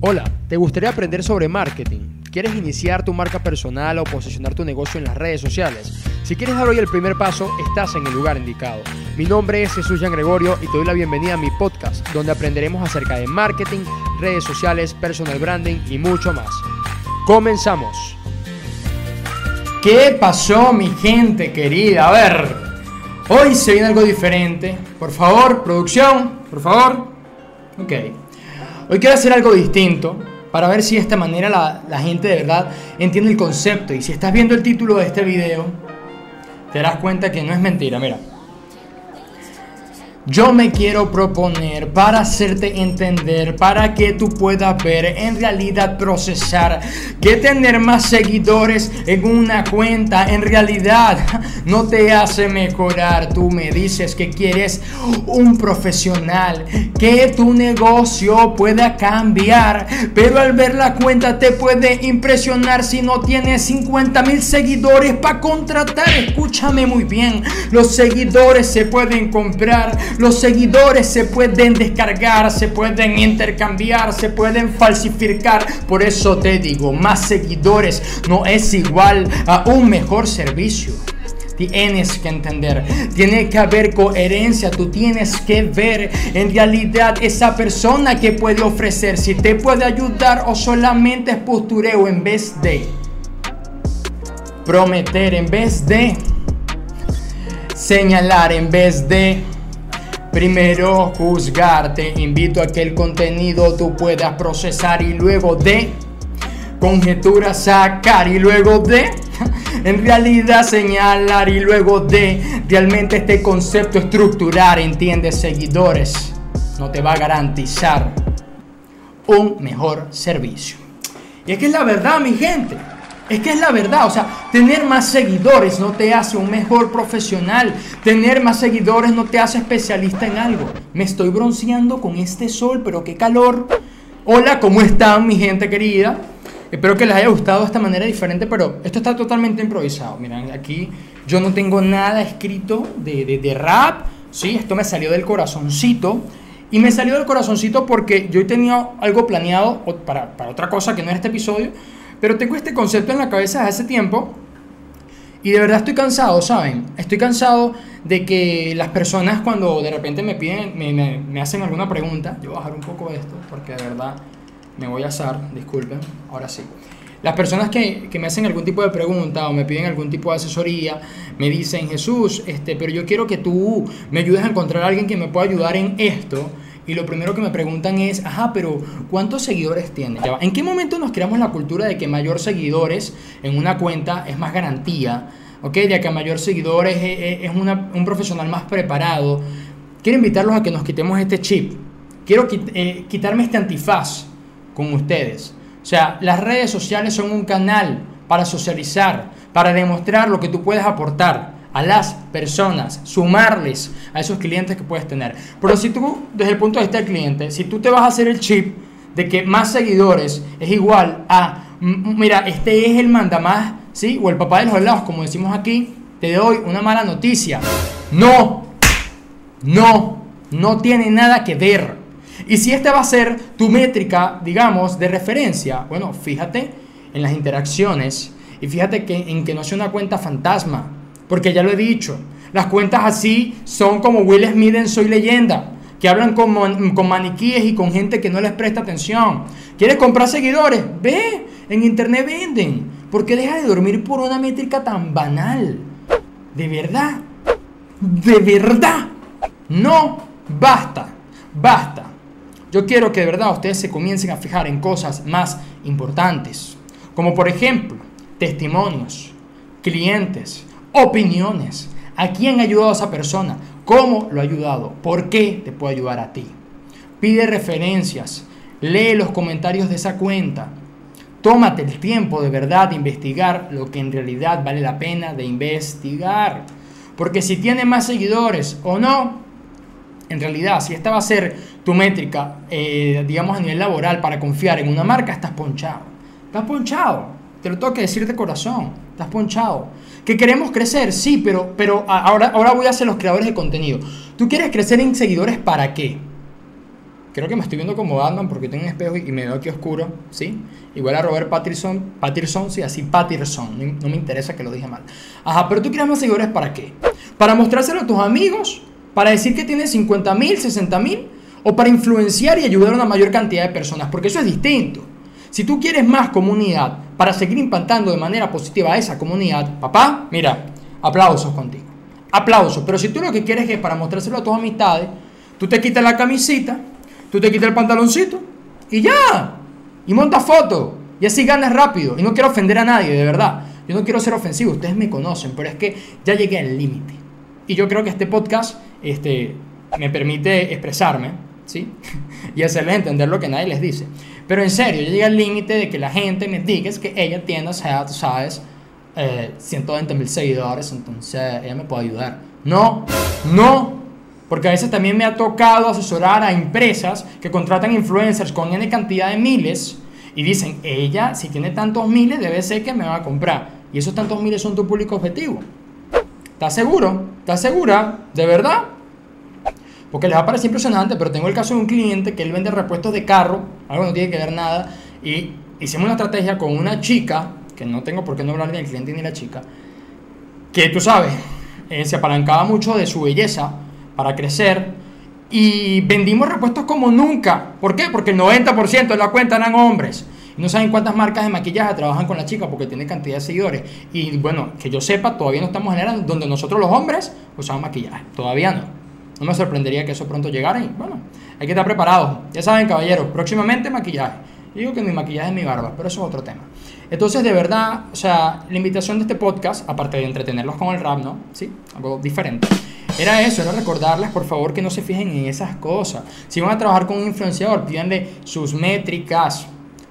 Hola, ¿te gustaría aprender sobre marketing? ¿Quieres iniciar tu marca personal o posicionar tu negocio en las redes sociales? Si quieres dar hoy el primer paso, estás en el lugar indicado. Mi nombre es Jesús Jean Gregorio y te doy la bienvenida a mi podcast, donde aprenderemos acerca de marketing, redes sociales, personal branding y mucho más. Comenzamos. ¿Qué pasó, mi gente querida? A ver, hoy se viene algo diferente. Por favor, producción, por favor. Ok. Hoy quiero hacer algo distinto para ver si de esta manera la, la, gente de verdad entiende el concepto. Y si estás viendo el título de este video, te darás cuenta que no es mentira. Mira, yo me quiero proponer para hacerte entender, para que tú puedas ver, en realidad procesar, que tener más seguidores en una cuenta en realidad no te hace mejorar. Tú me dices que quieres un profesional, que tu negocio pueda cambiar, pero al ver la cuenta te puede impresionar si no tienes 50 mil seguidores para contratar. Escúchame muy bien, los seguidores se pueden comprar los seguidores se pueden descargar, se pueden intercambiar, se pueden falsificar. Por eso te digo, más seguidores no es igual a un mejor servicio. Tienes que entender, tiene que haber coherencia, tú tienes que ver en realidad esa persona que puede ofrecer, si te puede ayudar o solamente es postureo en vez de prometer, en vez de señalar, en vez de Primero juzgar, te invito a que el contenido tú puedas procesar y luego de conjeturas sacar y luego de en realidad señalar y luego de realmente este concepto estructurar, entiendes seguidores, no te va a garantizar un mejor servicio. Y es que es la verdad, mi gente. Es que es la verdad, o sea, tener más seguidores no te hace un mejor profesional. Tener más seguidores no te hace especialista en algo. Me estoy bronceando con este sol, pero qué calor. Hola, ¿cómo están mi gente querida? Espero que les haya gustado de esta manera diferente, pero esto está totalmente improvisado. Miren, aquí yo no tengo nada escrito de, de, rap. Sí, esto me salió del corazoncito. Y me salió del corazoncito porque yo tenía algo planeado para, para otra cosa que no es este episodio pero tengo este concepto en la cabeza desde hace tiempo y de verdad estoy cansado, ¿saben? Estoy cansado de que las personas cuando de repente me piden, me, hacen alguna pregunta, yo voy a bajar un poco esto porque de verdad me voy a asar, disculpen, ahora sí. Las personas que, que, me hacen algún tipo de pregunta o me piden algún tipo de asesoría, me dicen, Jesús, este, pero yo quiero que tú me ayudes a encontrar a alguien que me pueda ayudar en esto y lo primero que me preguntan es, ajá, pero ¿cuántos seguidores tiene? ¿En qué momento nos creamos la cultura de que mayor seguidores en una cuenta es más garantía? ¿Ok? De que mayor seguidores es, un profesional más preparado. Quiero invitarlos a que nos quitemos este chip. Quiero eh, quitarme este antifaz con ustedes. O sea, las redes sociales son un canal para socializar, para demostrar lo que tú puedes aportar a las personas, sumarles a esos clientes que puedes tener. Pero si tú, desde el punto de vista del cliente, si tú te vas a hacer el chip de que más seguidores es igual a, mira, este es el mandamás, ¿sí? O el papá de los helados, como decimos aquí, te doy una mala noticia. No, no, no tiene nada que ver. Y si esta va a ser tu métrica, digamos, de referencia, bueno, fíjate en las interacciones y fíjate que, en que no sea una cuenta fantasma, porque ya lo he dicho, las cuentas así son como Will Smith en Soy Leyenda, que hablan con, con maniquíes y con gente que no les presta atención. ¿Quieres comprar seguidores? Ve, en internet venden. ¿Por qué deja de dormir por una métrica tan banal? De verdad, de verdad. No, basta, basta. Yo quiero que de verdad ustedes se comiencen a fijar en cosas más importantes, como por ejemplo testimonios, clientes, opiniones. ¿A quién ha ayudado a esa persona? ¿Cómo lo ha ayudado? ¿Por qué te puede ayudar a ti? Pide referencias. Lee los comentarios de esa cuenta. Tómate el tiempo de verdad de investigar lo que en realidad vale la pena de investigar. Porque si tiene más seguidores o no, en realidad, si esta va a ser tu métrica, eh, digamos a nivel laboral, para confiar en una marca, estás ponchado. Estás ponchado. Te lo tengo que decir de corazón. Estás ponchado. Que queremos crecer, sí, pero, pero ahora, ahora voy a ser los creadores de contenido. ¿Tú quieres crecer en seguidores para qué? Creo que me estoy viendo como Batman porque tengo un espejo y me veo aquí oscuro, ¿sí? Igual a Robert Pattinson, Pattinson, sí, así Pattinson, no, no me interesa que lo dije mal. Ajá, pero tú quieres más seguidores para qué? Para mostrárselo a tus amigos, para decir que tienes 50 mil, 60 mil, o para influenciar y ayudar a una mayor cantidad de personas, porque eso es distinto. Si tú quieres más comunidad para seguir impactando de manera positiva a esa comunidad, papá, mira, aplausos contigo. Aplausos. Pero si tú lo que quieres es para mostrárselo a tus amistades, tú te quitas la camisita, tú te quitas el pantaloncito y ya. Y montas fotos. Y así ganas rápido. Y no quiero ofender a nadie, de verdad. Yo no quiero ser ofensivo, ustedes me conocen, pero es que ya llegué al límite. Y yo creo que este podcast este, me permite expresarme, ¿sí? y hacerles entender lo que nadie les dice. Pero en serio, yo llegué al límite de que la gente me diga que ella tiene, o sea, tú sabes, eh, 120 mil seguidores, entonces ella me puede ayudar. No, no, porque a veces también me ha tocado asesorar a empresas que contratan influencers con N cantidad de miles y dicen, ella si tiene tantos miles debe ser que me va a comprar. Y esos tantos miles son tu público objetivo. ¿Estás seguro? ¿Estás segura? ¿De verdad? Porque les va a parecer impresionante, pero tengo el caso de un cliente que él vende repuestos de carro, algo no tiene que ver nada, y hicimos una estrategia con una chica, que no tengo por qué no hablar ni del cliente ni de la chica, que tú sabes, eh, se apalancaba mucho de su belleza para crecer, y vendimos repuestos como nunca. ¿Por qué? Porque el 90% de la cuenta eran hombres. No saben cuántas marcas de maquillaje trabajan con la chica porque tiene cantidad de seguidores. Y bueno, que yo sepa, todavía no estamos en era donde nosotros los hombres usamos maquillaje. Todavía no. No me sorprendería que eso pronto llegara y bueno, hay que estar preparados. Ya saben, caballeros, próximamente maquillaje. Yo digo que mi maquillaje es mi barba, pero eso es otro tema. Entonces, de verdad, o sea, la invitación de este podcast, aparte de entretenerlos con el rap, ¿no? Sí, algo diferente era eso, era recordarles por favor que no se fijen en esas cosas. Si van a trabajar con un influenciador, pídanle sus métricas,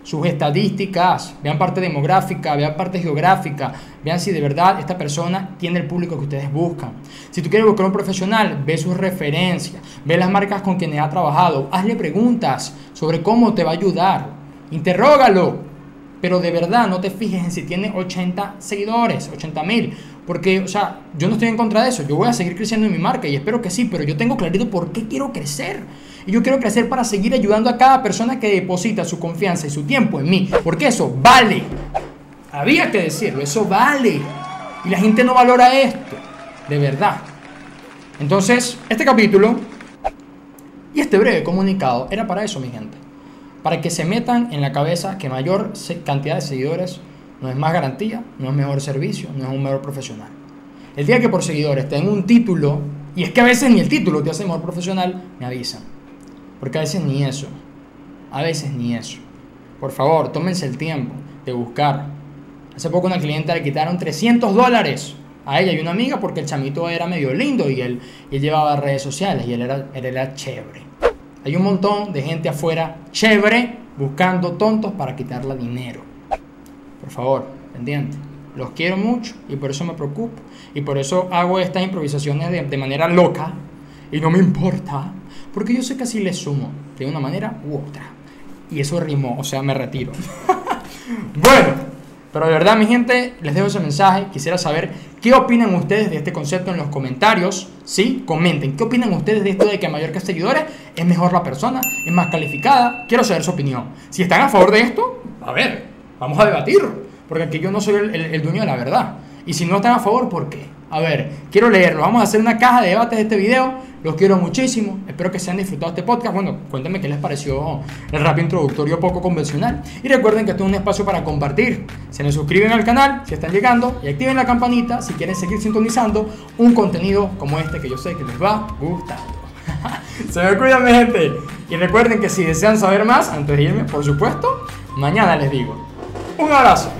sus estadísticas, vean parte demográfica, vean parte geográfica, vean si de verdad esta persona tiene el público que ustedes buscan. Si tú quieres buscar un profesional, ve sus referencias, ve las marcas con quienes ha trabajado, hazle preguntas sobre cómo te va a ayudar, interrógalo, pero de verdad no te fijes en si tiene 80 seguidores, 80 mil porque, o sea, yo no estoy en contra de eso. Yo voy a seguir creciendo en mi marca y espero que sí, pero yo tengo clarito por qué quiero crecer. Y yo quiero crecer para seguir ayudando a cada persona que deposita su confianza y su tiempo en mí. Porque eso vale. Había que decirlo, eso vale. Y la gente no valora esto. De verdad. Entonces, este capítulo y este breve comunicado era para eso, mi gente. Para que se metan en la cabeza que mayor cantidad de seguidores no es más garantía, no es mejor servicio, no es un mejor profesional. El día que por seguidores tengo un título, y es que a veces ni el título te hace mejor profesional, me avisan. Porque a veces ni eso. A veces ni eso. Por favor, tómense el tiempo de buscar. Hace poco una clienta le quitaron 300 dólares a ella y una amiga porque el chamito era medio lindo y él, él llevaba redes sociales y él era, él era chévere. Hay un montón de gente afuera chévere buscando tontos para quitarle dinero. Por favor, pendiente. Los quiero mucho y por eso me preocupo. Y por eso hago estas improvisaciones de, manera loca. Y no me importa. Porque yo sé que así les sumo. De una manera u otra. Y eso rimó. O sea, me retiro. bueno. Pero de verdad, mi gente, les dejo ese mensaje. Quisiera saber qué opinan ustedes de este concepto en los comentarios. Sí, comenten. ¿Qué opinan ustedes de esto de que mayor que seguidores es mejor la persona, es más calificada? Quiero saber su opinión. Si están a favor de esto, a ver, Vamos a debatir, porque aquí yo no soy el, dueño de la verdad. Y si no están a favor, ¿por qué? A ver, quiero leerlo. Vamos a hacer una caja de debates de este video. Los quiero muchísimo. Espero que se hayan disfrutado este podcast. Bueno, cuéntenme qué les pareció el rap introductorio poco convencional. Y recuerden que esto es un espacio para compartir. Se les suscriben al canal si están llegando y activen la campanita si quieren seguir sintonizando un contenido como este que yo sé que les va gustando. se me cuidan, mi gente. Y recuerden que si desean saber más, antes de irme, por supuesto, mañana les digo. Un abrazo.